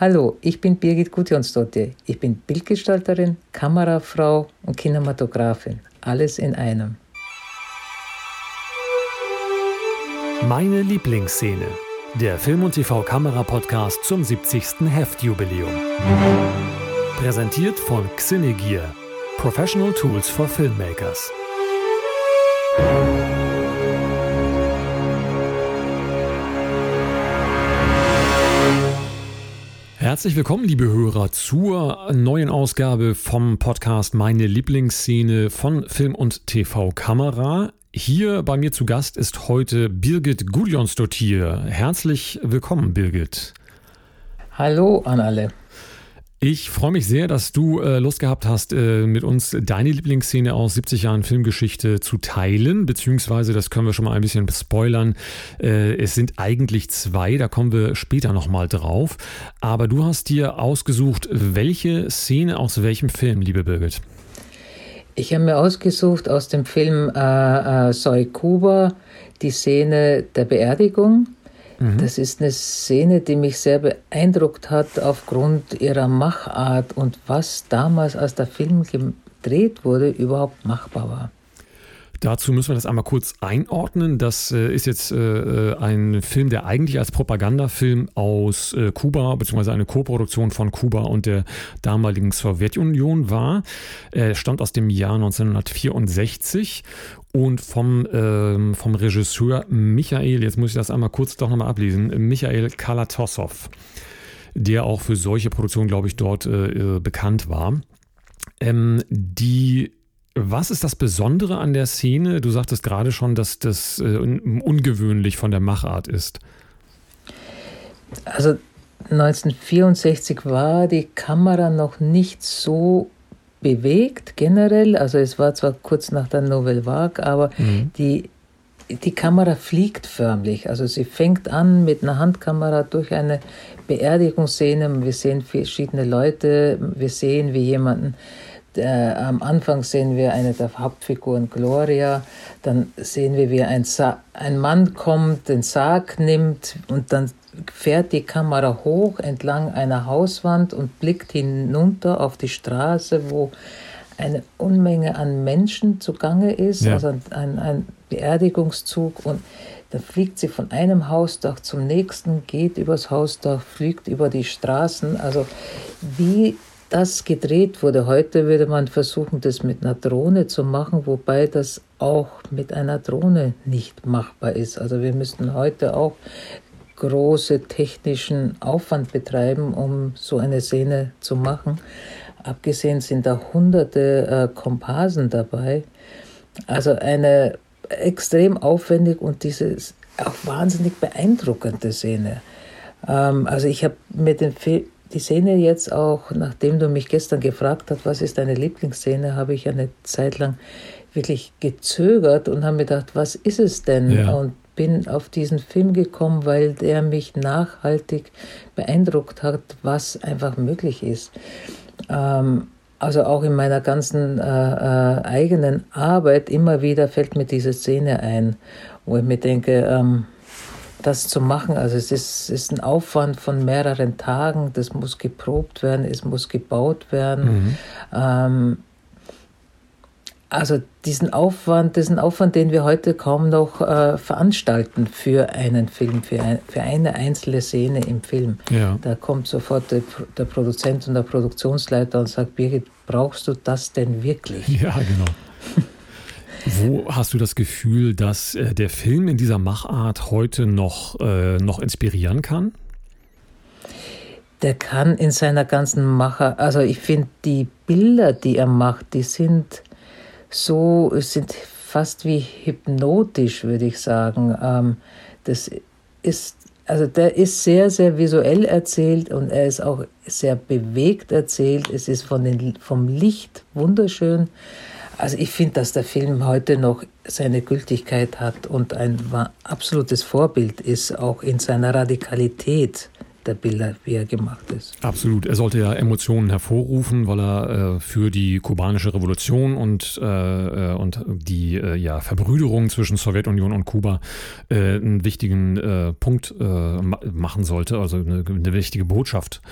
Hallo, ich bin Birgit Gudjonsdottir. Ich bin Bildgestalterin, Kamerafrau und Kinematografin. Alles in einem. Meine Lieblingsszene. Der Film- und TV-Kamera-Podcast zum 70. Heftjubiläum. Präsentiert von Xinegear. Professional Tools for Filmmakers. Herzlich willkommen, liebe Hörer, zur neuen Ausgabe vom Podcast Meine Lieblingsszene von Film und TV Kamera. Hier bei mir zu Gast ist heute Birgit Gudjonsdottir. Herzlich willkommen, Birgit. Hallo an alle. Ich freue mich sehr, dass du äh, Lust gehabt hast, äh, mit uns deine Lieblingsszene aus 70 Jahren Filmgeschichte zu teilen, beziehungsweise, das können wir schon mal ein bisschen spoilern, äh, es sind eigentlich zwei, da kommen wir später nochmal drauf. Aber du hast dir ausgesucht, welche Szene aus welchem Film, liebe Birgit? Ich habe mir ausgesucht aus dem Film äh, äh, Soy Kuba die Szene der Beerdigung Mhm. Das ist eine Szene, die mich sehr beeindruckt hat aufgrund ihrer Machart und was damals, als der Film gedreht wurde, überhaupt machbar war. Dazu müssen wir das einmal kurz einordnen. Das äh, ist jetzt äh, ein Film, der eigentlich als Propagandafilm aus äh, Kuba, beziehungsweise eine Koproduktion von Kuba und der damaligen Sowjetunion war. Er stammt aus dem Jahr 1964 und vom, ähm, vom Regisseur Michael, jetzt muss ich das einmal kurz doch nochmal ablesen, Michael Kalatosov, der auch für solche Produktionen, glaube ich, dort äh, äh, bekannt war. Ähm, die was ist das Besondere an der Szene? Du sagtest gerade schon, dass das äh, ungewöhnlich von der Machart ist. Also 1964 war die Kamera noch nicht so bewegt generell. Also es war zwar kurz nach der Nouvelle Vague, aber mhm. die, die Kamera fliegt förmlich. Also sie fängt an mit einer Handkamera durch eine Beerdigungsszene. Wir sehen verschiedene Leute, wir sehen, wie jemanden der, am Anfang sehen wir eine der Hauptfiguren, Gloria. Dann sehen wir, wie ein, Sa ein Mann kommt, den Sarg nimmt und dann fährt die Kamera hoch entlang einer Hauswand und blickt hinunter auf die Straße, wo eine Unmenge an Menschen zugange ist, ja. also ein, ein Beerdigungszug und dann fliegt sie von einem Hausdach zum nächsten, geht übers Hausdach, fliegt über die Straßen. Also wie das gedreht wurde. Heute würde man versuchen, das mit einer Drohne zu machen, wobei das auch mit einer Drohne nicht machbar ist. Also wir müssten heute auch große technischen Aufwand betreiben, um so eine Szene zu machen. Abgesehen sind da hunderte äh, Komparsen dabei. Also eine extrem aufwendig und diese auch wahnsinnig beeindruckende Szene. Ähm, also ich habe mit den Film die Szene jetzt auch, nachdem du mich gestern gefragt hast, was ist deine Lieblingsszene, habe ich eine Zeit lang wirklich gezögert und habe mir gedacht, was ist es denn? Ja. Und bin auf diesen Film gekommen, weil der mich nachhaltig beeindruckt hat, was einfach möglich ist. Ähm, also auch in meiner ganzen äh, äh, eigenen Arbeit immer wieder fällt mir diese Szene ein, wo ich mir denke, ähm, das zu machen. Also es ist, ist ein Aufwand von mehreren Tagen, das muss geprobt werden, es muss gebaut werden. Mhm. Ähm, also diesen Aufwand, diesen Aufwand, den wir heute kaum noch äh, veranstalten für einen Film, für, ein, für eine einzelne Szene im Film. Ja. Da kommt sofort der, der Produzent und der Produktionsleiter und sagt, Birgit, brauchst du das denn wirklich? Ja, genau. Wo hast du das Gefühl, dass äh, der Film in dieser Machart heute noch, äh, noch inspirieren kann? Der kann in seiner ganzen Macher, also ich finde die Bilder, die er macht, die sind so, sind fast wie hypnotisch, würde ich sagen. Ähm, das ist, also der ist sehr, sehr visuell erzählt und er ist auch sehr bewegt erzählt. Es ist von den, vom Licht wunderschön. Also ich finde, dass der Film heute noch seine Gültigkeit hat und ein absolutes Vorbild ist, auch in seiner Radikalität, der Bilder, wie er gemacht ist. Absolut. Er sollte ja Emotionen hervorrufen, weil er äh, für die kubanische Revolution und, äh, äh und die äh, ja, Verbrüderung zwischen Sowjetunion und Kuba äh, einen wichtigen äh, Punkt machen sollte, also eine, eine wichtige Botschaft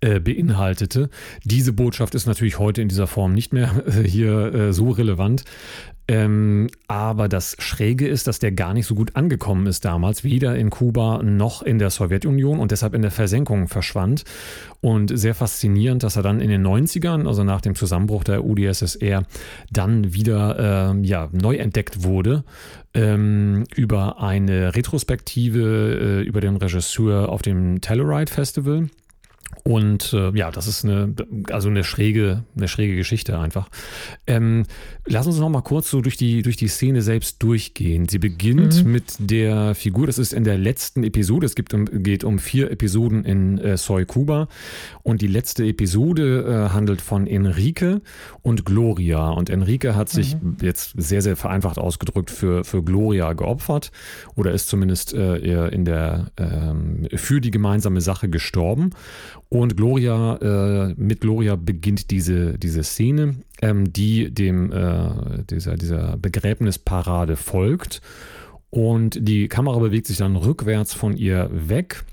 beinhaltete. Diese Botschaft ist natürlich heute in dieser Form nicht mehr hier so relevant. Ähm, aber das Schräge ist, dass der gar nicht so gut angekommen ist damals, weder in Kuba noch in der Sowjetunion und deshalb in der Versenkung verschwand. Und sehr faszinierend, dass er dann in den 90ern, also nach dem Zusammenbruch der UdSSR, dann wieder äh, ja, neu entdeckt wurde ähm, über eine Retrospektive äh, über den Regisseur auf dem Telluride Festival. Und äh, ja, das ist eine, also eine schräge, eine schräge Geschichte einfach. Ähm, lass uns noch mal kurz so durch die, durch die Szene selbst durchgehen. Sie beginnt mhm. mit der Figur, das ist in der letzten Episode, es gibt geht um vier Episoden in äh, Soy Cuba. Und die letzte Episode äh, handelt von Enrique und Gloria. Und Enrique hat sich mhm. jetzt sehr, sehr vereinfacht ausgedrückt für, für Gloria geopfert oder ist zumindest äh, in der, ähm, für die gemeinsame Sache gestorben. Und Gloria, äh, mit Gloria beginnt diese, diese Szene, ähm, die dem äh, dieser, dieser Begräbnisparade folgt. Und die Kamera bewegt sich dann rückwärts von ihr weg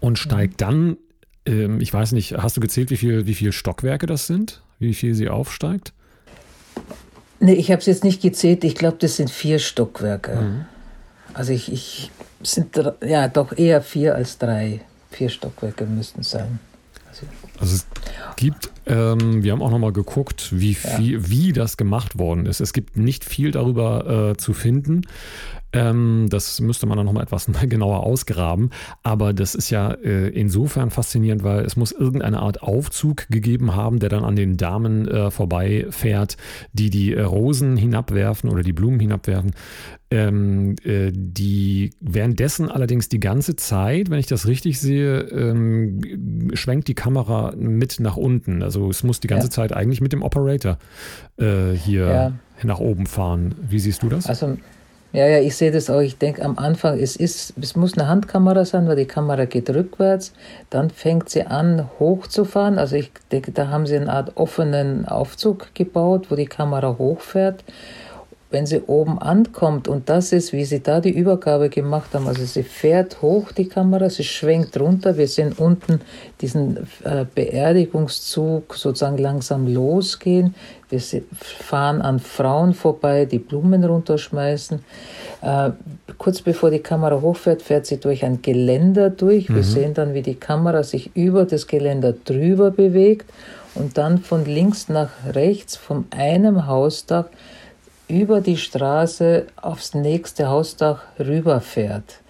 und steigt dann, ähm, ich weiß nicht, hast du gezählt, wie viele wie viel Stockwerke das sind? Wie viel sie aufsteigt? Nee, ich habe es jetzt nicht gezählt. Ich glaube, das sind vier Stockwerke. Mhm. Also ich, ich sind ja doch eher vier als drei vier Stockwerke müssten es sein. Also, es gibt, ähm, wir haben auch nochmal geguckt, wie, viel, ja. wie das gemacht worden ist. Es gibt nicht viel darüber äh, zu finden. Ähm, das müsste man dann nochmal etwas genauer ausgraben. Aber das ist ja äh, insofern faszinierend, weil es muss irgendeine Art Aufzug gegeben haben, der dann an den Damen äh, vorbeifährt, die die äh, Rosen hinabwerfen oder die Blumen hinabwerfen. Ähm, äh, die währenddessen allerdings die ganze Zeit, wenn ich das richtig sehe, ähm, schwenkt die Kamera mit nach unten. Also es muss die ganze ja. Zeit eigentlich mit dem Operator äh, hier ja. nach oben fahren. Wie siehst du das? Also ja, ja, ich sehe das auch. Ich denke am Anfang, es, ist, es muss eine Handkamera sein, weil die Kamera geht rückwärts. Dann fängt sie an, hochzufahren. Also ich denke, da haben sie eine Art offenen Aufzug gebaut, wo die Kamera hochfährt wenn sie oben ankommt, und das ist, wie sie da die Übergabe gemacht haben, also sie fährt hoch die Kamera, sie schwenkt runter, wir sehen unten diesen äh, Beerdigungszug sozusagen langsam losgehen, wir fahren an Frauen vorbei, die Blumen runterschmeißen. Äh, kurz bevor die Kamera hochfährt, fährt sie durch ein Geländer durch. Wir mhm. sehen dann, wie die Kamera sich über das Geländer drüber bewegt und dann von links nach rechts von einem Hausdach über die Straße aufs nächste Hausdach rüberfährt.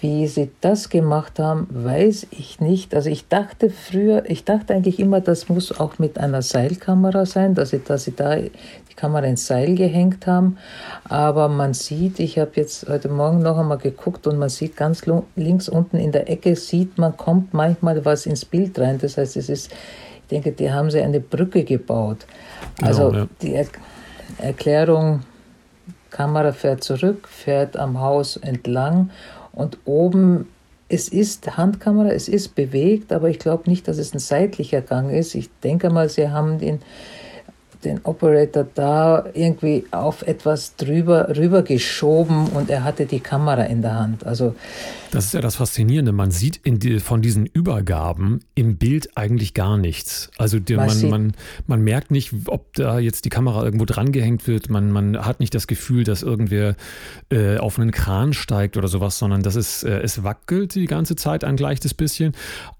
Wie sie das gemacht haben, weiß ich nicht. Also ich dachte früher, ich dachte eigentlich immer, das muss auch mit einer Seilkamera sein, dass sie, dass sie da die Kamera ins Seil gehängt haben. Aber man sieht, ich habe jetzt heute Morgen noch einmal geguckt und man sieht ganz links unten in der Ecke, sieht man, kommt manchmal was ins Bild rein. Das heißt, es ist, ich denke, die haben sie eine Brücke gebaut. Also genau, ja. die Erklärung, Kamera fährt zurück, fährt am Haus entlang und oben, es ist Handkamera, es ist bewegt, aber ich glaube nicht, dass es ein seitlicher Gang ist. Ich denke mal, sie haben den den Operator da irgendwie auf etwas drüber rüber geschoben und er hatte die Kamera in der Hand. Also das ist ja das Faszinierende. Man sieht die, von diesen Übergaben im Bild eigentlich gar nichts. Also die, man, man, man merkt nicht, ob da jetzt die Kamera irgendwo dran gehängt wird. Man, man hat nicht das Gefühl, dass irgendwer äh, auf einen Kran steigt oder sowas, sondern das ist, äh, es wackelt die ganze Zeit ein gleiches bisschen.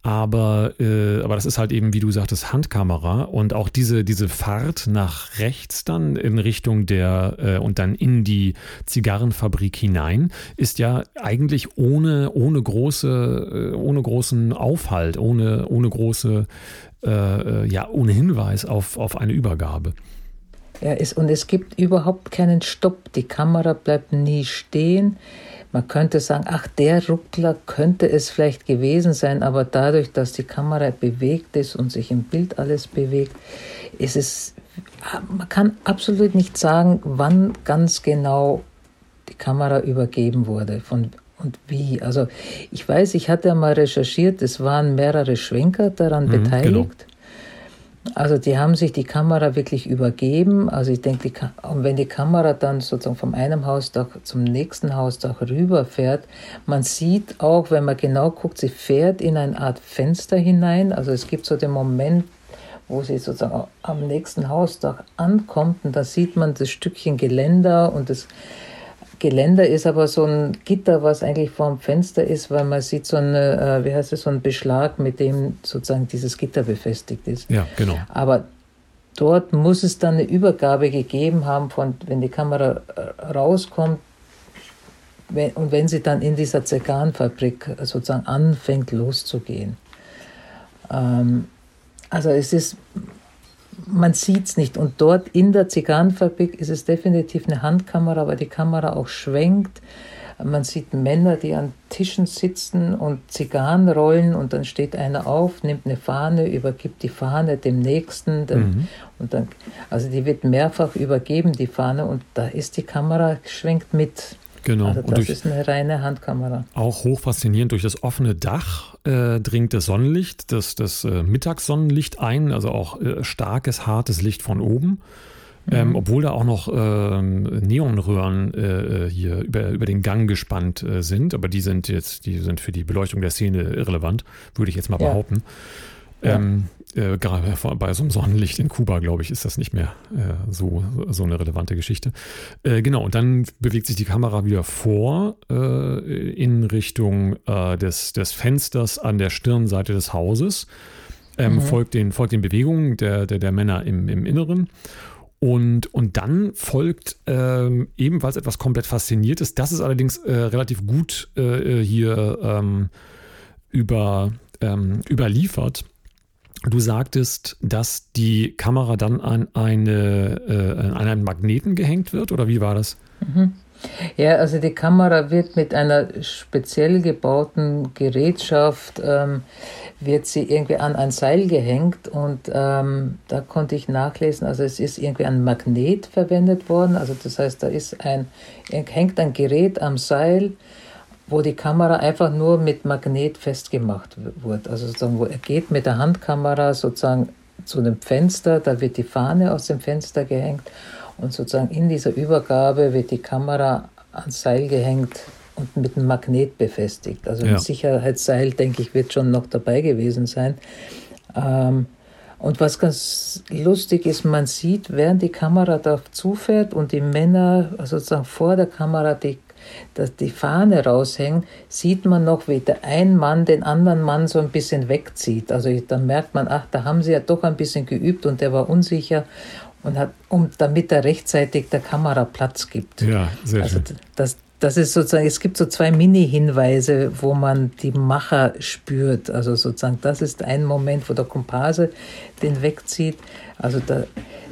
Aber, äh, aber das ist halt eben, wie du sagtest, Handkamera und auch diese, diese Fahrt nach rechts dann in Richtung der äh, und dann in die Zigarrenfabrik hinein ist ja eigentlich ohne, ohne, große, äh, ohne großen Aufhalt, ohne, ohne große, äh, äh, ja, ohne Hinweis auf, auf eine Übergabe. Ja, es, und es gibt überhaupt keinen Stopp. Die Kamera bleibt nie stehen. Man könnte sagen, ach, der Ruckler könnte es vielleicht gewesen sein, aber dadurch, dass die Kamera bewegt ist und sich im Bild alles bewegt, ist es man kann absolut nicht sagen, wann ganz genau die Kamera übergeben wurde von, und wie. Also ich weiß, ich hatte mal recherchiert, es waren mehrere Schwenker daran mhm, beteiligt. Genau. Also die haben sich die Kamera wirklich übergeben. Also ich denke, und wenn die Kamera dann sozusagen vom einem Hausdach zum nächsten Hausdach rüberfährt, man sieht auch, wenn man genau guckt, sie fährt in eine Art Fenster hinein. Also es gibt so den Moment, wo sie sozusagen am nächsten Hausdach ankommt und da sieht man das Stückchen Geländer und das Geländer ist aber so ein Gitter, was eigentlich vorm Fenster ist, weil man sieht so eine, äh, wie heißt es, so ein Beschlag, mit dem sozusagen dieses Gitter befestigt ist. Ja, genau. Aber dort muss es dann eine Übergabe gegeben haben, von, wenn die Kamera äh, rauskommt wenn, und wenn sie dann in dieser Zeganfabrik sozusagen anfängt loszugehen. Ähm, also es ist man sieht es nicht. Und dort in der Zigarrenfabrik ist es definitiv eine Handkamera, weil die Kamera auch schwenkt. Man sieht Männer, die an Tischen sitzen und Zigarren rollen und dann steht einer auf, nimmt eine Fahne, übergibt die Fahne dem Nächsten. Dann, mhm. und dann, also die wird mehrfach übergeben, die Fahne, und da ist die Kamera, schwenkt mit. Genau. Also das ist eine reine Handkamera. Auch hoch faszinierend, durch das offene Dach äh, dringt das Sonnenlicht, das, das äh, Mittagssonnenlicht ein, also auch äh, starkes, hartes Licht von oben. Ähm, mhm. obwohl da auch noch ähm, Neonröhren äh, äh, hier über, über den Gang gespannt äh, sind, aber die sind jetzt, die sind für die Beleuchtung der Szene irrelevant, würde ich jetzt mal ja. behaupten. Ähm, äh, gerade bei so einem Sonnenlicht in Kuba, glaube ich, ist das nicht mehr äh, so, so eine relevante Geschichte. Äh, genau, und dann bewegt sich die Kamera wieder vor äh, in Richtung äh, des, des Fensters an der Stirnseite des Hauses, ähm, mhm. folgt, den, folgt den Bewegungen der, der, der Männer im, im Inneren. Und, und dann folgt ähm, ebenfalls etwas komplett Fasziniertes. Das ist allerdings äh, relativ gut hier ähm, über, ähm, überliefert Du sagtest, dass die Kamera dann an, eine, äh, an einen Magneten gehängt wird, oder wie war das? Mhm. Ja, also die Kamera wird mit einer speziell gebauten Gerätschaft, ähm, wird sie irgendwie an ein Seil gehängt und ähm, da konnte ich nachlesen, also es ist irgendwie ein Magnet verwendet worden, also das heißt, da ist ein, hängt ein Gerät am Seil, wo die Kamera einfach nur mit Magnet festgemacht wird. Also sozusagen, wo er geht mit der Handkamera sozusagen zu dem Fenster, da wird die Fahne aus dem Fenster gehängt und sozusagen in dieser Übergabe wird die Kamera ans Seil gehängt und mit einem Magnet befestigt. Also ein Sicherheitsseil, denke ich, wird schon noch dabei gewesen sein. Ähm, und was ganz lustig ist, man sieht, während die Kamera da zufährt und die Männer sozusagen vor der Kamera die dass die Fahne raushängt, sieht man noch, wie der ein Mann den anderen Mann so ein bisschen wegzieht. Also dann merkt man, ach, da haben sie ja doch ein bisschen geübt und der war unsicher und hat, um, damit er rechtzeitig der Kamera Platz gibt. Ja, sehr also schön. Das, das ist sozusagen, es gibt so zwei Mini-Hinweise, wo man die Macher spürt. Also sozusagen, das ist ein Moment, wo der Komparse den wegzieht. Also da,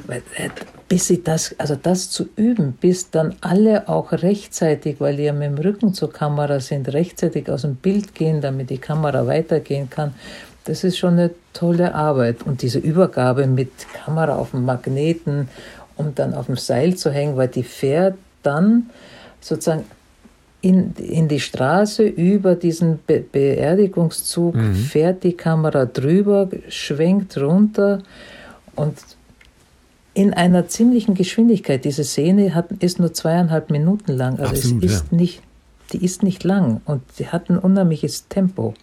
äh, bis sie das, also das zu üben, bis dann alle auch rechtzeitig, weil die ja mit dem Rücken zur Kamera sind, rechtzeitig aus dem Bild gehen, damit die Kamera weitergehen kann. Das ist schon eine tolle Arbeit. Und diese Übergabe mit Kamera auf dem Magneten, um dann auf dem Seil zu hängen, weil die fährt dann sozusagen in, in die Straße über diesen Be Beerdigungszug, mhm. fährt die Kamera drüber, schwenkt runter und in einer ziemlichen Geschwindigkeit. Diese Szene hat, ist nur zweieinhalb Minuten lang. Also Absolut, es ist ja. nicht, die ist nicht lang und sie hat ein unheimliches Tempo.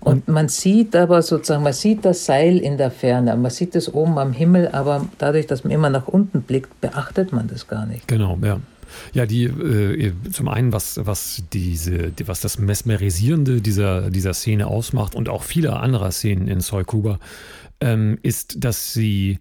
Und man sieht aber sozusagen, man sieht das Seil in der Ferne, man sieht es oben am Himmel, aber dadurch, dass man immer nach unten blickt, beachtet man das gar nicht. Genau, ja. Ja, die äh, zum einen, was, was diese, was das Mesmerisierende dieser, dieser Szene ausmacht und auch vieler anderer Szenen in Soy Kuba, ähm, ist, dass sie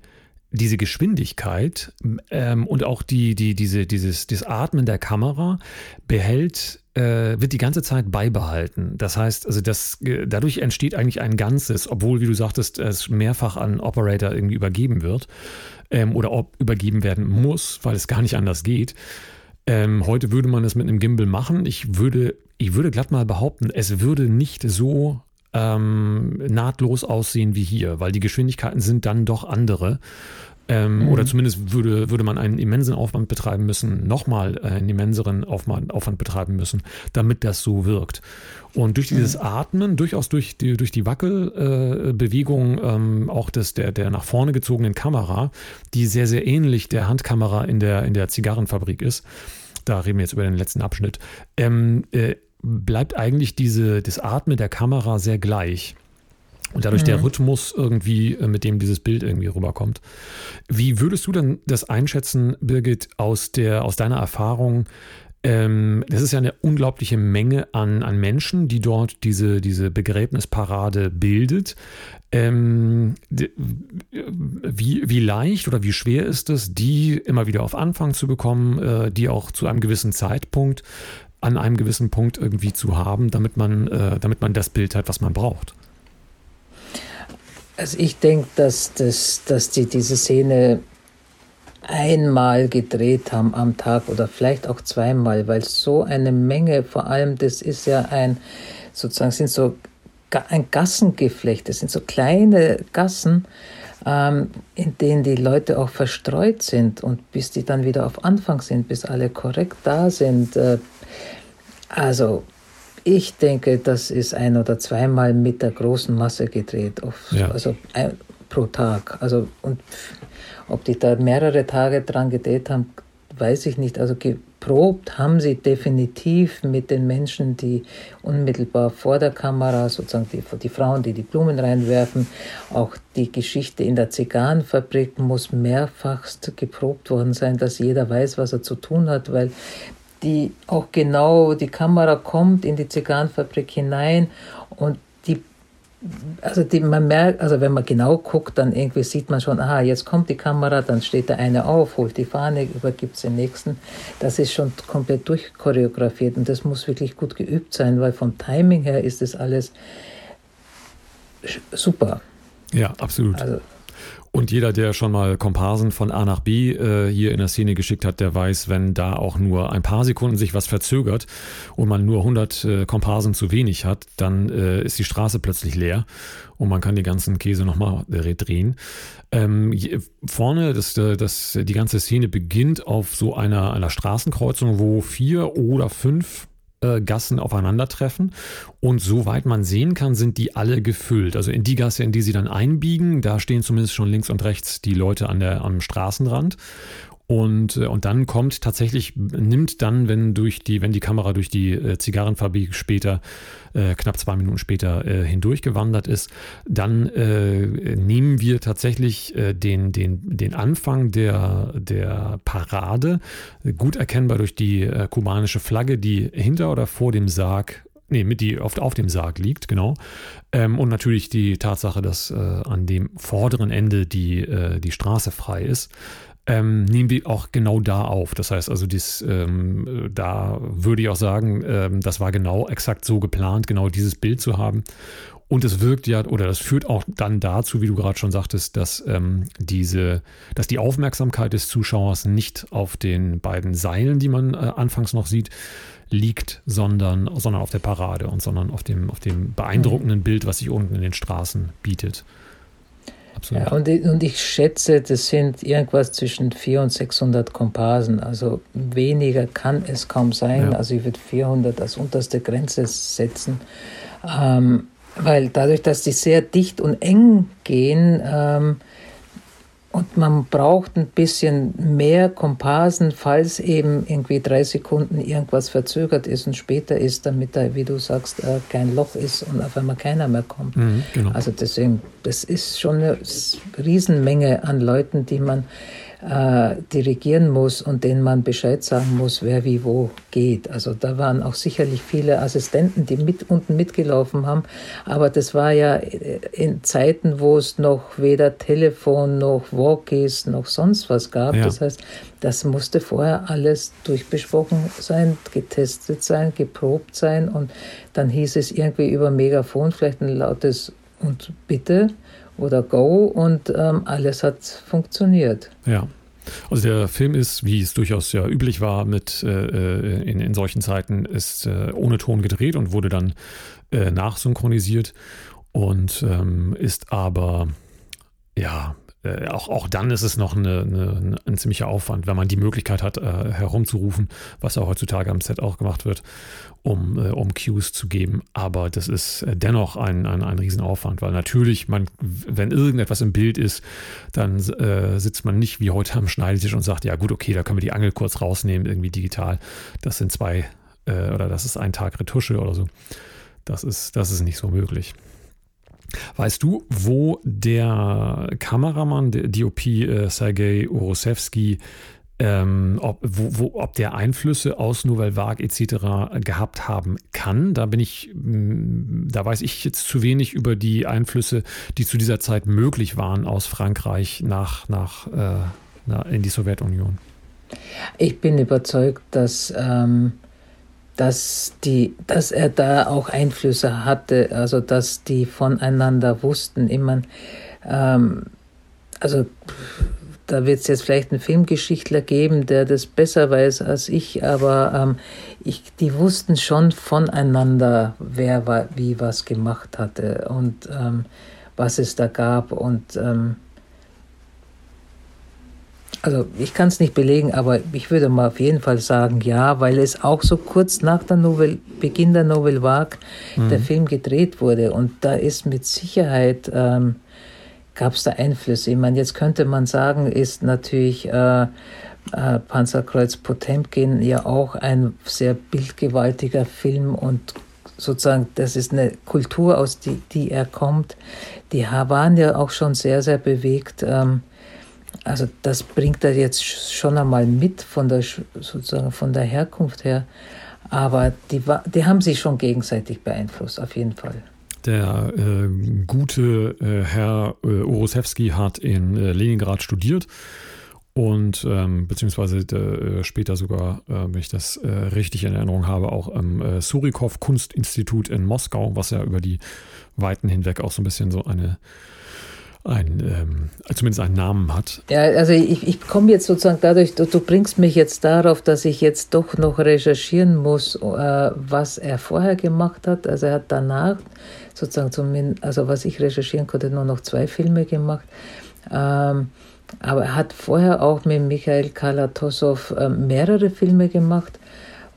diese Geschwindigkeit ähm, und auch die, die, diese, dieses, das Atmen der Kamera behält, äh, wird die ganze Zeit beibehalten. Das heißt, also das, äh, dadurch entsteht eigentlich ein Ganzes, obwohl, wie du sagtest, es mehrfach an Operator irgendwie übergeben wird ähm, oder ob übergeben werden muss, weil es gar nicht anders geht. Ähm, heute würde man es mit einem Gimbal machen. Ich würde, ich würde glatt mal behaupten, es würde nicht so ähm, nahtlos aussehen wie hier, weil die Geschwindigkeiten sind dann doch andere. Ähm, mhm. Oder zumindest würde, würde man einen immensen Aufwand betreiben müssen, nochmal einen immenseren Aufwand, Aufwand betreiben müssen, damit das so wirkt. Und durch dieses mhm. Atmen, durchaus durch die, durch die Wackelbewegung äh, ähm, auch des, der, der nach vorne gezogenen Kamera, die sehr, sehr ähnlich der Handkamera in der, in der Zigarrenfabrik ist, da reden wir jetzt über den letzten Abschnitt, ähm, äh, bleibt eigentlich diese, das Atmen der Kamera sehr gleich. Und dadurch mhm. der Rhythmus irgendwie, äh, mit dem dieses Bild irgendwie rüberkommt. Wie würdest du denn das einschätzen, Birgit, aus, der, aus deiner Erfahrung? Ähm, das ist ja eine unglaubliche Menge an, an Menschen, die dort diese, diese Begräbnisparade bildet. Ähm, wie, wie leicht oder wie schwer ist es, die immer wieder auf Anfang zu bekommen, äh, die auch zu einem gewissen Zeitpunkt, an einem gewissen Punkt irgendwie zu haben, damit man, äh, damit man das Bild hat, was man braucht? Also ich denke, dass, das, dass die diese Szene einmal gedreht haben am Tag oder vielleicht auch zweimal, weil so eine Menge, vor allem das ist ja ein, sozusagen sind so ein Gassengeflecht, das sind so kleine Gassen, ähm, in denen die Leute auch verstreut sind und bis die dann wieder auf Anfang sind, bis alle korrekt da sind. Äh, also ich denke, das ist ein oder zweimal mit der großen Masse gedreht, auf, ja. also ein, pro Tag. Also und ob die da mehrere Tage dran gedreht haben, weiß ich nicht. Also geprobt haben sie definitiv mit den Menschen, die unmittelbar vor der Kamera, sozusagen die, die Frauen, die die Blumen reinwerfen. Auch die Geschichte in der Zigarrenfabrik muss mehrfachst geprobt worden sein, dass jeder weiß, was er zu tun hat, weil die auch genau, die Kamera kommt in die Zigarrenfabrik hinein und die, also die, man merkt, also wenn man genau guckt, dann irgendwie sieht man schon, aha, jetzt kommt die Kamera, dann steht der eine auf, holt die Fahne, übergibt den nächsten. Das ist schon komplett durchchoreografiert und das muss wirklich gut geübt sein, weil vom Timing her ist das alles super. Ja, absolut. Also, und jeder, der schon mal Komparsen von A nach B äh, hier in der Szene geschickt hat, der weiß, wenn da auch nur ein paar Sekunden sich was verzögert und man nur 100 äh, Komparsen zu wenig hat, dann äh, ist die Straße plötzlich leer und man kann die ganzen Käse nochmal drehen. Ähm, vorne, das, äh, das, die ganze Szene beginnt auf so einer, einer Straßenkreuzung, wo vier oder fünf äh, Gassen aufeinandertreffen. Und soweit man sehen kann, sind die alle gefüllt. Also in die Gasse, in die sie dann einbiegen, da stehen zumindest schon links und rechts die Leute an der, am Straßenrand. Und, äh, und dann kommt tatsächlich, nimmt dann, wenn durch die, wenn die Kamera durch die äh, Zigarrenfabrik später, äh, knapp zwei Minuten später äh, hindurchgewandert ist, dann äh, nehmen wir tatsächlich äh, den, den, den Anfang der, der Parade, gut erkennbar durch die äh, kubanische Flagge, die hinter oder vor dem Sarg Nee, mit die oft auf dem Sarg liegt, genau. Ähm, und natürlich die Tatsache, dass äh, an dem vorderen Ende die, äh, die Straße frei ist ähm, nehmen wir auch genau da auf. Das heißt also, dies, ähm, da würde ich auch sagen, ähm, das war genau exakt so geplant, genau dieses Bild zu haben. Und es wirkt ja, oder das führt auch dann dazu, wie du gerade schon sagtest, dass ähm, diese, dass die Aufmerksamkeit des Zuschauers nicht auf den beiden Seilen, die man äh, anfangs noch sieht, liegt, sondern, sondern auf der Parade und sondern auf dem, auf dem beeindruckenden Bild, was sich unten in den Straßen bietet absolut. Ja, und, und ich schätze, das sind irgendwas zwischen 400 und 600 Komparsen. Also weniger kann es kaum sein. Ja. Also ich würde 400 als unterste Grenze setzen. Ähm, weil dadurch, dass die sehr dicht und eng gehen, ähm, und man braucht ein bisschen mehr Komparsen, falls eben irgendwie drei Sekunden irgendwas verzögert ist und später ist, damit da, wie du sagst, äh, kein Loch ist und auf einmal keiner mehr kommt. Mhm, genau. Also deswegen, das ist schon eine Riesenmenge an Leuten, die man äh, dirigieren muss und denen man Bescheid sagen muss, wer wie wo geht. Also da waren auch sicherlich viele Assistenten, die mit unten mitgelaufen haben. Aber das war ja in Zeiten, wo es noch weder Telefon noch Walkies noch sonst was gab. Ja. Das heißt, das musste vorher alles durchbesprochen sein, getestet sein, geprobt sein und dann hieß es irgendwie über Megafon vielleicht ein lautes und bitte oder Go und ähm, alles hat funktioniert. Ja. Also der Film ist, wie es durchaus ja üblich war, mit äh, äh, in, in solchen Zeiten, ist äh, ohne Ton gedreht und wurde dann äh, nachsynchronisiert und ähm, ist aber ja, äh, auch, auch dann ist es noch eine, eine, ein ziemlicher Aufwand, wenn man die Möglichkeit hat, äh, herumzurufen, was auch heutzutage am Set auch gemacht wird, um, äh, um Cues zu geben. Aber das ist äh, dennoch ein, ein, ein Riesenaufwand, weil natürlich, man, wenn irgendetwas im Bild ist, dann äh, sitzt man nicht wie heute am Schneidetisch und sagt, ja gut, okay, da können wir die Angel kurz rausnehmen, irgendwie digital. Das sind zwei äh, oder das ist ein Tag Retusche oder so. Das ist, das ist nicht so möglich. Weißt du, wo der Kameramann, der DOP äh, Sergei Urosevsky, ähm, ob, wo, wo, ob der Einflüsse aus Nouvelle Vague etc. gehabt haben kann. Da bin ich, mm, da weiß ich jetzt zu wenig über die Einflüsse, die zu dieser Zeit möglich waren aus Frankreich nach, nach, äh, in die Sowjetunion. Ich bin überzeugt, dass ähm, dass, die, dass er da auch Einflüsse hatte, also dass die voneinander wussten. Immer, ähm, also da wird es jetzt vielleicht einen Filmgeschichtler geben, der das besser weiß als ich, aber ähm, ich, die wussten schon voneinander, wer war, wie was gemacht hatte und ähm, was es da gab und ähm, also ich kann es nicht belegen, aber ich würde mal auf jeden Fall sagen, ja, weil es auch so kurz nach der Nouvelle, Beginn der Nouvelle Vague mhm. der Film gedreht wurde. Und da ist mit Sicherheit, ähm, gab es da Einflüsse. Ich meine, jetzt könnte man sagen, ist natürlich äh, äh, Panzerkreuz Potemkin ja auch ein sehr bildgewaltiger Film und sozusagen, das ist eine Kultur, aus die, die er kommt. Die waren ja auch schon sehr, sehr bewegt. Ähm, also das bringt er jetzt schon einmal mit von der sozusagen von der Herkunft her. Aber die, die haben sich schon gegenseitig beeinflusst, auf jeden Fall. Der äh, gute äh, Herr äh, Orosewski hat in äh, Leningrad studiert und ähm, beziehungsweise äh, später sogar, äh, wenn ich das äh, richtig in Erinnerung habe, auch am äh, Surikov Kunstinstitut in Moskau, was ja über die Weiten hinweg auch so ein bisschen so eine ein, ähm, zumindest einen Namen hat. Ja, also ich, ich komme jetzt sozusagen dadurch, du, du, bringst mich jetzt darauf, dass ich jetzt doch noch recherchieren muss, äh, was er vorher gemacht hat. Also er hat danach sozusagen zumindest, also was ich recherchieren konnte, nur noch zwei Filme gemacht. Ähm, aber er hat vorher auch mit Michael Kalatosov äh, mehrere Filme gemacht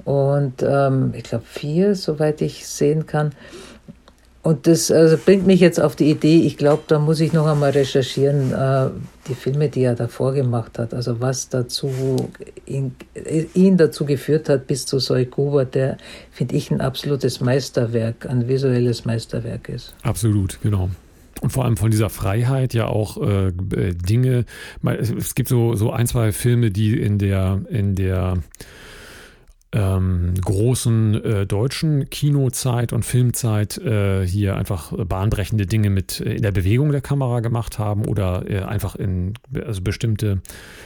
und ähm, ich glaube vier, soweit ich sehen kann. Und das also bringt mich jetzt auf die Idee, ich glaube, da muss ich noch einmal recherchieren, äh, die Filme, die er davor gemacht hat, also was dazu ihn, ihn dazu geführt hat bis zu Soikuba, der, finde ich, ein absolutes Meisterwerk, ein visuelles Meisterwerk ist. Absolut, genau. Und vor allem von dieser Freiheit ja auch äh, äh Dinge, es gibt so, so ein, zwei Filme, die in der, in der ähm, großen äh, deutschen Kinozeit und Filmzeit äh, hier einfach bahnbrechende Dinge mit äh, in der Bewegung der Kamera gemacht haben oder äh, einfach in also bestimmte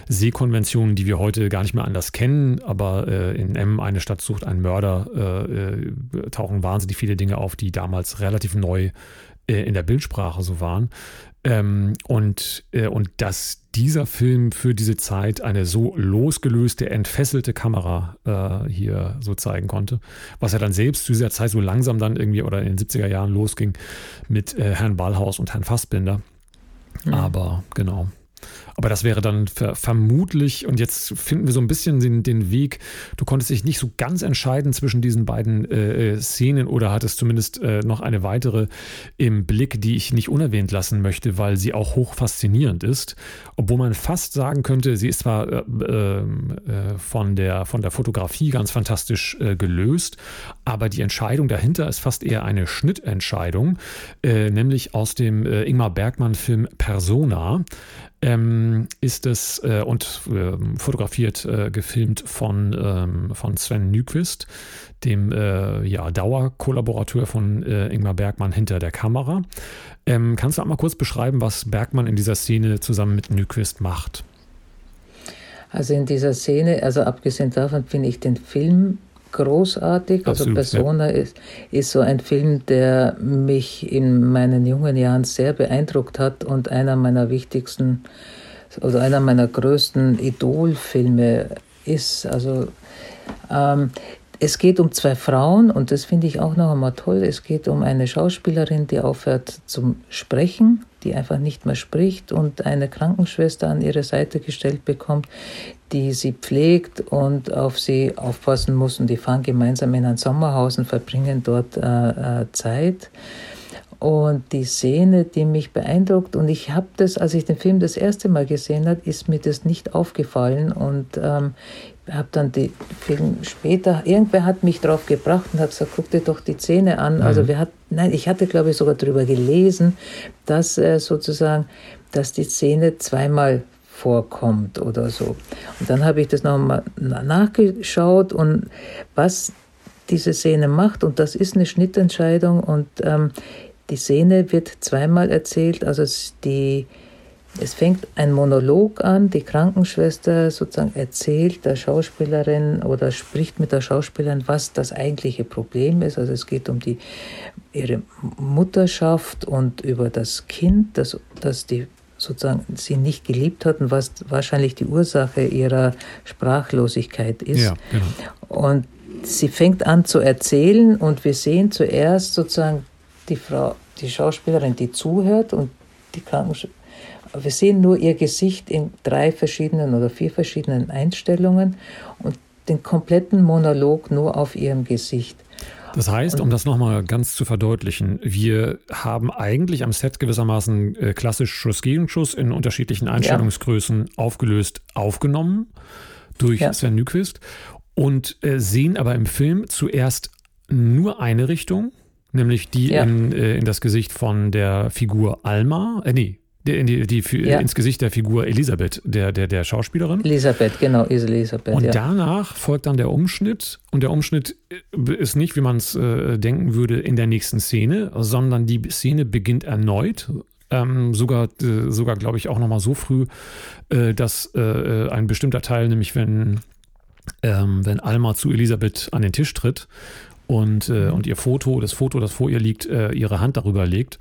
Sehkonventionen, die wir heute gar nicht mehr anders kennen, aber äh, in M eine Stadt sucht einen Mörder äh, tauchen wahnsinnig viele Dinge auf, die damals relativ neu in der Bildsprache so waren. Ähm, und, äh, und dass dieser Film für diese Zeit eine so losgelöste, entfesselte Kamera äh, hier so zeigen konnte, was er dann selbst zu dieser Zeit so langsam dann irgendwie oder in den 70er Jahren losging mit äh, Herrn Ballhaus und Herrn Fassbinder. Mhm. Aber genau. Aber das wäre dann vermutlich, und jetzt finden wir so ein bisschen den, den Weg, du konntest dich nicht so ganz entscheiden zwischen diesen beiden äh, äh, Szenen oder hattest zumindest äh, noch eine weitere im Blick, die ich nicht unerwähnt lassen möchte, weil sie auch hoch faszinierend ist. Obwohl man fast sagen könnte, sie ist zwar äh, ähm, äh von, der, von der Fotografie ganz fantastisch äh, gelöst, aber die Entscheidung dahinter ist fast eher eine Schnittentscheidung, nämlich aus dem Ingmar Bergmann-Film Persona ähm, ist es äh, und äh, fotografiert, äh, gefilmt von, ähm, von Sven Nyquist, dem äh, ja, Dauerkollaborateur von äh, Ingmar Bergmann hinter der Kamera. Ähm, kannst du einmal kurz beschreiben, was Bergmann in dieser Szene zusammen mit Nyquist macht? Also in dieser Szene, also abgesehen davon finde ich den Film großartig. Also Absolut, also Persona ja. ist, ist so ein Film, der mich in meinen jungen Jahren sehr beeindruckt hat und einer meiner wichtigsten oder einer meiner größten Idolfilme ist. Also ähm, es geht um zwei Frauen und das finde ich auch noch einmal toll. Es geht um eine Schauspielerin, die aufhört zum Sprechen, die einfach nicht mehr spricht und eine Krankenschwester an ihre Seite gestellt bekommt, die sie pflegt und auf sie aufpassen muss. Und die fahren gemeinsam in ein Sommerhaus und verbringen dort äh, äh, Zeit. Und die Szene, die mich beeindruckt, und ich habe das, als ich den Film das erste Mal gesehen habe, ist mir das nicht aufgefallen. Und ähm, habe dann die Film später, irgendwer hat mich drauf gebracht und hat gesagt, guck dir doch die Szene an. Also mhm. Also wir hat, nein, ich hatte glaube ich sogar darüber gelesen, dass äh, sozusagen, dass die Szene zweimal vorkommt oder so. Und dann habe ich das nochmal nachgeschaut und was diese Szene macht, und das ist eine Schnittentscheidung und ähm, die Szene wird zweimal erzählt, also die es fängt ein Monolog an, die Krankenschwester sozusagen erzählt der Schauspielerin oder spricht mit der Schauspielerin, was das eigentliche Problem ist. Also es geht um die, ihre Mutterschaft und über das Kind, das, das die sozusagen sie nicht geliebt hatten, was wahrscheinlich die Ursache ihrer Sprachlosigkeit ist. Ja, genau. Und sie fängt an zu erzählen und wir sehen zuerst sozusagen die Frau, die Schauspielerin, die zuhört und die Krankenschwester wir sehen nur ihr Gesicht in drei verschiedenen oder vier verschiedenen Einstellungen und den kompletten Monolog nur auf ihrem Gesicht. Das heißt, um das nochmal ganz zu verdeutlichen, wir haben eigentlich am Set gewissermaßen äh, klassisch Schuss gegen Schuss in unterschiedlichen Einstellungsgrößen ja. aufgelöst aufgenommen durch ja. Sven Nyquist und äh, sehen aber im Film zuerst nur eine Richtung, nämlich die ja. in, äh, in das Gesicht von der Figur Alma, äh, nee, die, die, die ja. ins Gesicht der Figur Elisabeth, der, der, der Schauspielerin. Elisabeth, genau, Elisabeth. Und ja. danach folgt dann der Umschnitt. Und der Umschnitt ist nicht, wie man es äh, denken würde, in der nächsten Szene, sondern die Szene beginnt erneut. Ähm, sogar, äh, sogar glaube ich, auch nochmal so früh, äh, dass äh, ein bestimmter Teil, nämlich wenn, ähm, wenn Alma zu Elisabeth an den Tisch tritt und, äh, und ihr Foto, das Foto, das vor ihr liegt, äh, ihre Hand darüber legt,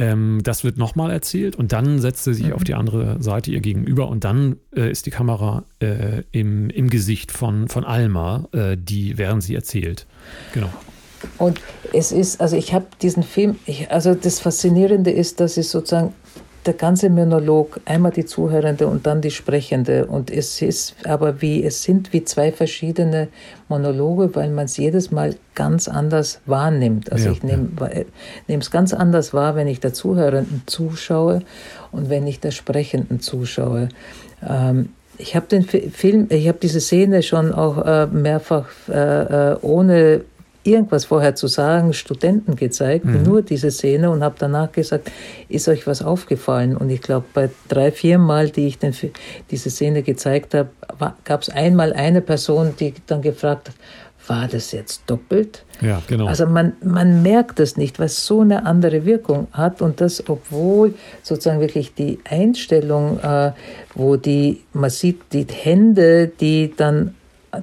ähm, das wird nochmal erzählt und dann setzt sie sich mhm. auf die andere Seite ihr gegenüber und dann äh, ist die Kamera äh, im, im Gesicht von, von Alma, äh, die während sie erzählt. Genau. Und es ist, also ich habe diesen Film, ich, also das Faszinierende ist, dass es sozusagen der ganze Monolog, einmal die Zuhörende und dann die Sprechende. Und es ist aber wie, es sind wie zwei verschiedene Monologe, weil man es jedes Mal ganz anders wahrnimmt. Also ja, ich nehme ja. es ganz anders wahr, wenn ich der Zuhörenden zuschaue und wenn ich der Sprechenden zuschaue. Ähm, ich habe den Film, ich habe diese Szene schon auch äh, mehrfach äh, äh ohne irgendwas vorher zu sagen, Studenten gezeigt, mhm. nur diese Szene und habe danach gesagt, ist euch was aufgefallen? Und ich glaube, bei drei, vier Mal, die ich den, diese Szene gezeigt habe, gab es einmal eine Person, die dann gefragt hat, war das jetzt doppelt? Ja, genau. Also man, man merkt es nicht, was so eine andere Wirkung hat und das, obwohl sozusagen wirklich die Einstellung, äh, wo die, man sieht die Hände, die dann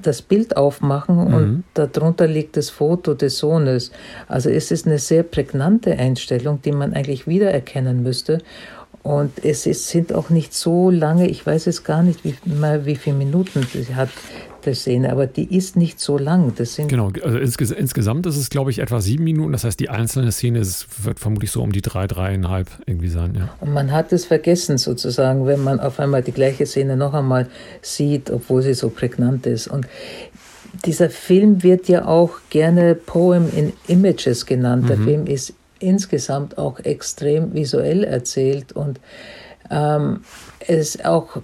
das Bild aufmachen mhm. und darunter liegt das Foto des Sohnes. Also es ist eine sehr prägnante Einstellung, die man eigentlich wiedererkennen müsste. Und es ist, sind auch nicht so lange, ich weiß es gar nicht, wie, mal, wie viele Minuten sie hat, der Szene, aber die ist nicht so lang. Das sind genau, also insges insgesamt ist es, glaube ich, etwa sieben Minuten. Das heißt, die einzelne Szene ist, wird vermutlich so um die drei, dreieinhalb irgendwie sein. Ja. Und man hat es vergessen sozusagen, wenn man auf einmal die gleiche Szene noch einmal sieht, obwohl sie so prägnant ist. Und dieser Film wird ja auch gerne Poem in Images genannt. Mhm. Der Film ist insgesamt auch extrem visuell erzählt und ähm, es ist auch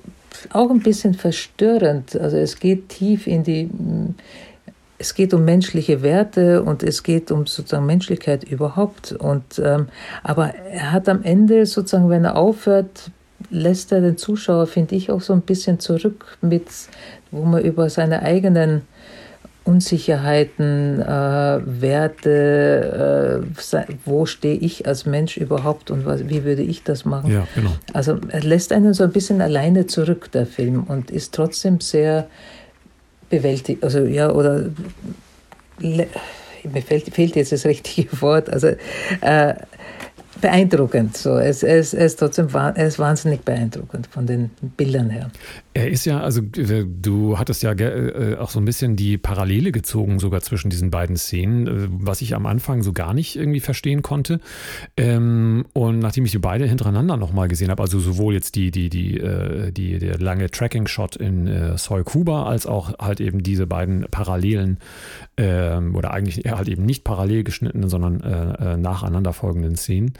auch ein bisschen verstörend. Also es geht tief in die, es geht um menschliche Werte und es geht um sozusagen Menschlichkeit überhaupt. Und, ähm, aber er hat am Ende sozusagen, wenn er aufhört, lässt er den Zuschauer, finde ich, auch so ein bisschen zurück mit, wo man über seine eigenen Unsicherheiten, äh, Werte, äh, wo stehe ich als Mensch überhaupt und was, wie würde ich das machen? Ja, genau. Also er lässt einen so ein bisschen alleine zurück, der Film, und ist trotzdem sehr bewältigt, also ja, oder mir fehlt, fehlt jetzt das richtige Wort, also äh, beeindruckend. So, es, es, es, ist trotzdem, er ist wahnsinnig beeindruckend von den Bildern her. Er ist ja, also äh, du hattest ja äh, auch so ein bisschen die Parallele gezogen sogar zwischen diesen beiden Szenen, äh, was ich am Anfang so gar nicht irgendwie verstehen konnte. Ähm, und nachdem ich die beide hintereinander nochmal gesehen habe, also sowohl jetzt die, die, die, die, der lange Tracking-Shot in Soy Kuba als auch halt eben diese beiden parallelen ähm, oder eigentlich halt eben nicht parallel geschnittenen, sondern nacheinander folgenden Szenen.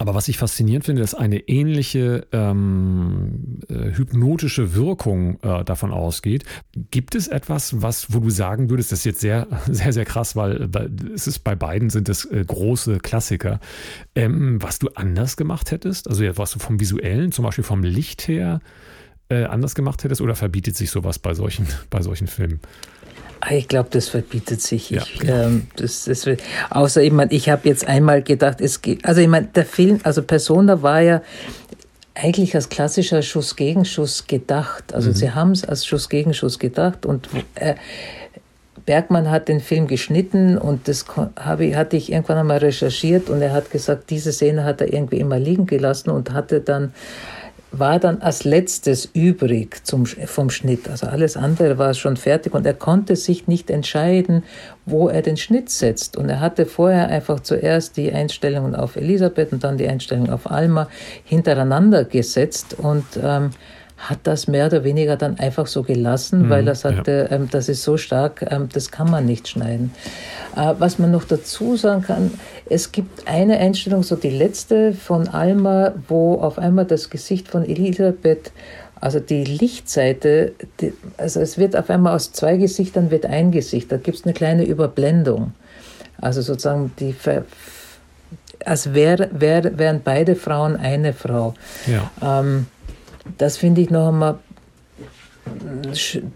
Aber was ich faszinierend finde, ist eine ähnliche ähm, äh, hypnotische Wirkung äh, davon ausgeht. Gibt es etwas, was, wo du sagen würdest, das ist jetzt sehr, sehr, sehr krass, weil, weil es ist bei beiden sind es äh, große Klassiker, ähm, was du anders gemacht hättest? Also was du vom Visuellen, zum Beispiel vom Licht her äh, anders gemacht hättest, oder verbietet sich sowas bei solchen, bei solchen Filmen? Ah, ich glaube, das verbietet sich. Ja, ich, ähm, das, das, außer ich meine, ich habe jetzt einmal gedacht, es geht. Also ich meine, der Film, also Persona war ja eigentlich als klassischer Schuss-Gegenschuss gedacht. Also mhm. sie haben es als Schuss-Gegenschuss gedacht und äh, Bergmann hat den Film geschnitten und das habe, hatte ich irgendwann einmal recherchiert und er hat gesagt, diese Szene hat er irgendwie immer liegen gelassen und hatte dann war dann als letztes übrig zum, vom Schnitt. Also alles andere war schon fertig und er konnte sich nicht entscheiden, wo er den Schnitt setzt. Und er hatte vorher einfach zuerst die Einstellungen auf Elisabeth und dann die Einstellung auf Alma hintereinander gesetzt und ähm, hat das mehr oder weniger dann einfach so gelassen, mhm, weil er sagte, ja. ähm, das ist so stark, ähm, das kann man nicht schneiden. Äh, was man noch dazu sagen kann, es gibt eine Einstellung, so die letzte von Alma, wo auf einmal das Gesicht von Elisabeth also die Lichtseite, die, also es wird auf einmal aus zwei Gesichtern wird ein Gesicht. Da gibt es eine kleine Überblendung. Also sozusagen die, als wär, wär, wären beide Frauen eine Frau. Ja. Ähm, das finde ich noch einmal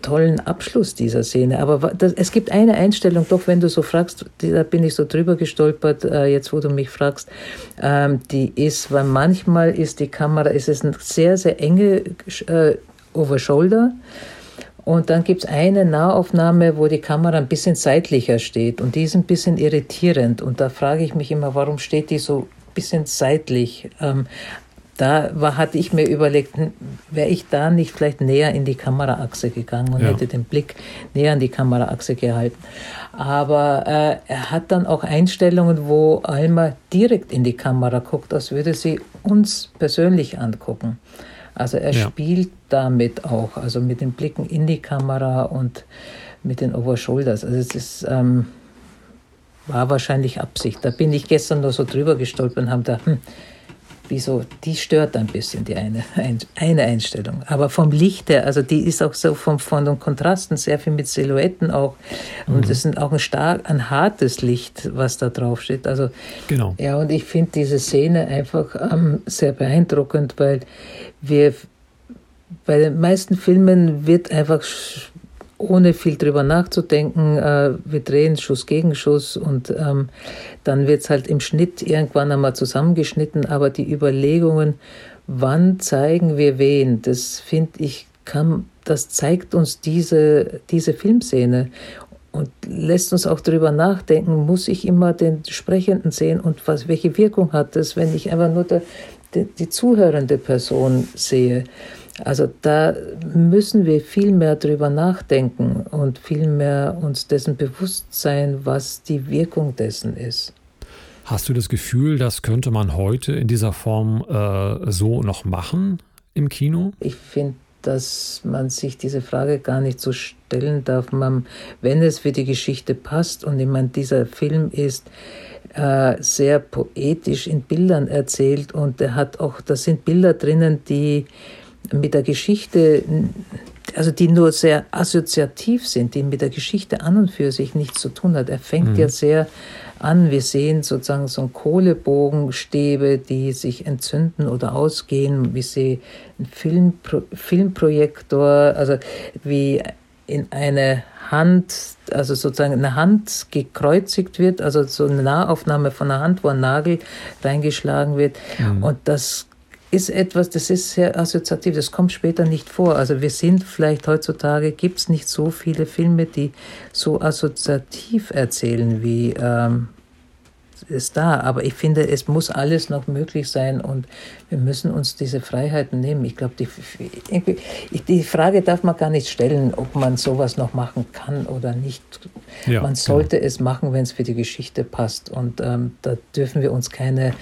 tollen Abschluss dieser Szene. Aber das, es gibt eine Einstellung, doch wenn du so fragst, da bin ich so drüber gestolpert, äh, jetzt wo du mich fragst, ähm, die ist, weil manchmal ist die Kamera, ist es eine sehr, sehr enge äh, Over-Shoulder. Und dann gibt es eine Nahaufnahme, wo die Kamera ein bisschen seitlicher steht und die ist ein bisschen irritierend. Und da frage ich mich immer, warum steht die so ein bisschen seitlich? Ähm, da war, hatte ich mir überlegt, wäre ich da nicht vielleicht näher in die Kameraachse gegangen und ja. hätte den Blick näher an die Kameraachse gehalten. Aber äh, er hat dann auch Einstellungen, wo Alma direkt in die Kamera guckt, als würde sie uns persönlich angucken. Also er ja. spielt damit auch, also mit den Blicken in die Kamera und mit den Overshoulders. Also es ist, ähm, war wahrscheinlich Absicht. Da bin ich gestern nur so drüber gestolpert und habe da, hm, wieso, die stört ein bisschen, die eine, eine Einstellung. Aber vom Licht her, also die ist auch so vom, von den Kontrasten sehr viel mit Silhouetten auch. Und es mhm. ist auch ein stark, ein hartes Licht, was da drauf steht. Also, genau. Ja, und ich finde diese Szene einfach ähm, sehr beeindruckend, weil wir bei den meisten Filmen wird einfach ohne viel drüber nachzudenken. Äh, wir drehen Schuss gegen Schuss und ähm, dann wird es halt im Schnitt irgendwann einmal zusammengeschnitten. Aber die Überlegungen, wann zeigen wir wen, das finde ich, kann, das zeigt uns diese, diese Filmszene und lässt uns auch darüber nachdenken, muss ich immer den Sprechenden sehen und was, welche Wirkung hat das, wenn ich einfach nur der, die, die zuhörende Person sehe. Also da müssen wir viel mehr drüber nachdenken und viel mehr uns dessen bewusst sein, was die Wirkung dessen ist. Hast du das Gefühl, das könnte man heute in dieser Form äh, so noch machen im Kino? Ich finde, dass man sich diese Frage gar nicht so stellen darf. Man, wenn es für die Geschichte passt und ich meine, dieser Film ist äh, sehr poetisch in Bildern erzählt und er hat auch, da sind Bilder drinnen, die mit der Geschichte, also die nur sehr assoziativ sind, die mit der Geschichte an und für sich nichts zu tun hat. Er fängt mhm. ja sehr an. Wir sehen sozusagen so Kohlebogenstäbe, die sich entzünden oder ausgehen, wie sie ein Filmpro Filmprojektor, also wie in eine Hand, also sozusagen eine Hand gekreuzigt wird, also so eine Nahaufnahme von einer Hand, wo ein Nagel reingeschlagen wird. Mhm. Und das ist etwas, das ist sehr assoziativ, das kommt später nicht vor. Also wir sind vielleicht heutzutage, gibt es nicht so viele Filme, die so assoziativ erzählen wie, ähm, ist da. Aber ich finde, es muss alles noch möglich sein und wir müssen uns diese Freiheiten nehmen. Ich glaube, die, die Frage darf man gar nicht stellen, ob man sowas noch machen kann oder nicht. Ja, man sollte genau. es machen, wenn es für die Geschichte passt. Und ähm, da dürfen wir uns keine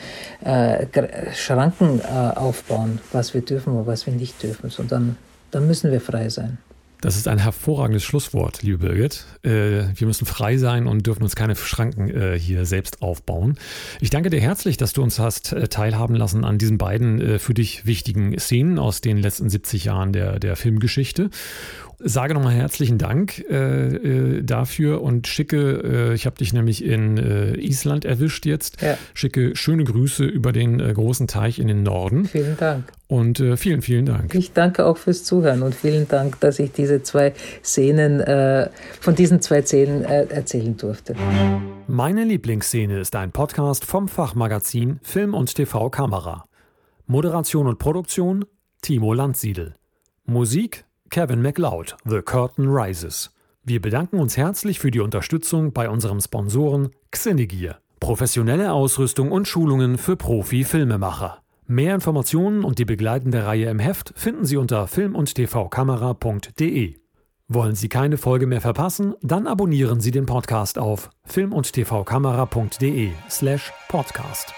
äh, Schranken äh, aufbauen, was wir dürfen und was wir nicht dürfen, sondern dann müssen wir frei sein. Das ist ein hervorragendes Schlusswort, liebe Birgit. Äh, wir müssen frei sein und dürfen uns keine Schranken äh, hier selbst aufbauen. Ich danke dir herzlich, dass du uns hast äh, teilhaben lassen an diesen beiden für dich wichtigen Szenen aus den letzten 70 Jahren der, der Filmgeschichte sage nochmal herzlichen Dank äh, äh, dafür und schicke, äh, ich habe dich nämlich in äh, Island erwischt jetzt, ja. schicke schöne Grüße über den äh, großen Teich in den Norden. Vielen Dank. Und äh, vielen, vielen Dank. Ich danke auch fürs Zuhören und vielen Dank, dass ich diese zwei Szenen, von diesen zwei Szenen erzählen durfte. Meine Lieblingsszene ist ein Podcast vom Fachmagazin Film und TV Kamera. Moderation und Produktion Timo Landsiedel. Musik Kevin MacLeod, The Curtain Rises. Wir bedanken uns herzlich für die Unterstützung bei unserem Sponsoren Xenegear. Professionelle Ausrüstung und Schulungen für Profi-Filmemacher. Mehr Informationen und die begleitende Reihe im Heft finden Sie unter film- und tvkamera.de. Wollen Sie keine Folge mehr verpassen? Dann abonnieren Sie den Podcast auf film- und tvkamera.de slash podcast.